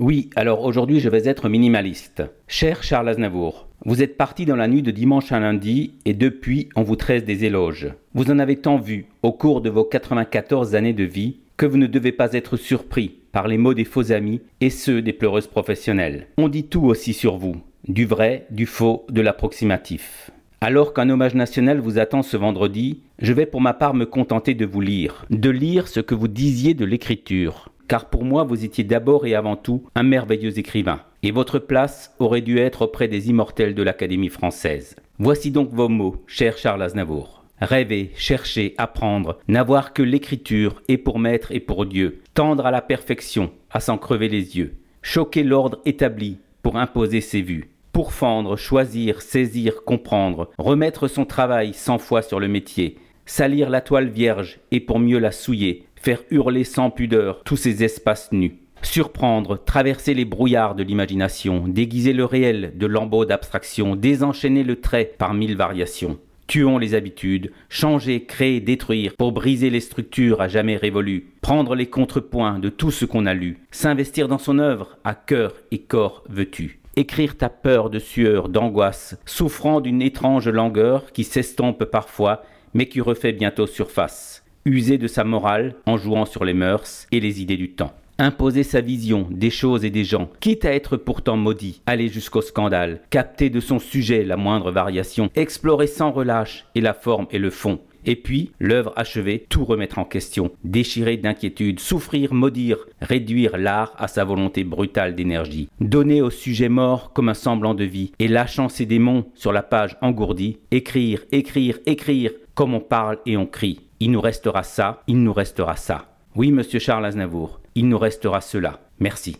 Oui, alors aujourd'hui je vais être minimaliste. Cher Charles Aznavour, vous êtes parti dans la nuit de dimanche à lundi et depuis on vous tresse des éloges. Vous en avez tant vu au cours de vos 94 années de vie que vous ne devez pas être surpris par les mots des faux amis et ceux des pleureuses professionnelles. On dit tout aussi sur vous, du vrai, du faux, de l'approximatif. Alors qu'un hommage national vous attend ce vendredi, je vais pour ma part me contenter de vous lire, de lire ce que vous disiez de l'écriture, car pour moi vous étiez d'abord et avant tout un merveilleux écrivain, et votre place aurait dû être auprès des immortels de l'Académie française. Voici donc vos mots, cher Charles Aznavour. Rêver, chercher, apprendre, n'avoir que l'écriture et pour maître et pour Dieu, tendre à la perfection, à s'en crever les yeux, choquer l'ordre établi pour imposer ses vues, pourfendre, choisir, saisir, comprendre, remettre son travail cent fois sur le métier, salir la toile vierge et pour mieux la souiller, faire hurler sans pudeur tous ces espaces nus, surprendre, traverser les brouillards de l'imagination, déguiser le réel de lambeaux d'abstraction, désenchaîner le trait par mille variations. Tuons les habitudes, changer, créer, détruire, pour briser les structures à jamais révolues, prendre les contrepoints de tout ce qu'on a lu, s'investir dans son œuvre à cœur et corps veux-tu. Écrire ta peur de sueur, d'angoisse, souffrant d'une étrange langueur qui s'estompe parfois, mais qui refait bientôt surface user de sa morale en jouant sur les mœurs et les idées du temps. Imposer sa vision des choses et des gens, quitte à être pourtant maudit, aller jusqu'au scandale, capter de son sujet la moindre variation, explorer sans relâche et la forme et le fond, et puis, l'œuvre achevée, tout remettre en question, déchirer d'inquiétude, souffrir, maudire, réduire l'art à sa volonté brutale d'énergie, donner au sujet mort comme un semblant de vie, et lâchant ses démons sur la page engourdie, écrire, écrire, écrire, comme on parle et on crie. Il nous restera ça, il nous restera ça. Oui, monsieur Charles Aznavour, il nous restera cela. Merci.